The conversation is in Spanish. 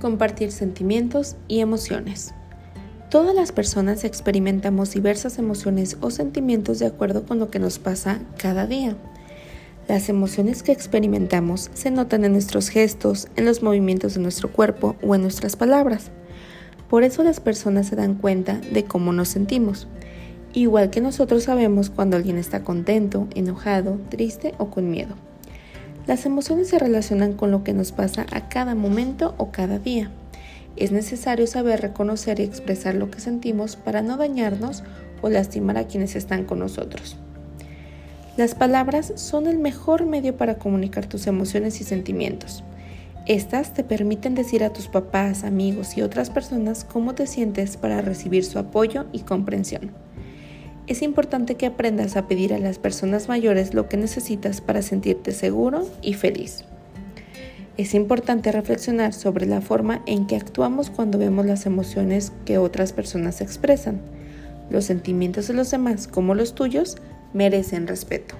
Compartir sentimientos y emociones. Todas las personas experimentamos diversas emociones o sentimientos de acuerdo con lo que nos pasa cada día. Las emociones que experimentamos se notan en nuestros gestos, en los movimientos de nuestro cuerpo o en nuestras palabras. Por eso las personas se dan cuenta de cómo nos sentimos. Igual que nosotros sabemos cuando alguien está contento, enojado, triste o con miedo. Las emociones se relacionan con lo que nos pasa a cada momento o cada día. Es necesario saber reconocer y expresar lo que sentimos para no dañarnos o lastimar a quienes están con nosotros. Las palabras son el mejor medio para comunicar tus emociones y sentimientos. Estas te permiten decir a tus papás, amigos y otras personas cómo te sientes para recibir su apoyo y comprensión es importante que aprendas a pedir a las personas mayores lo que necesitas para sentirte seguro y feliz. Es importante reflexionar sobre la forma en que actuamos cuando vemos las emociones que otras personas expresan. Los sentimientos de los demás, como los tuyos, merecen respeto.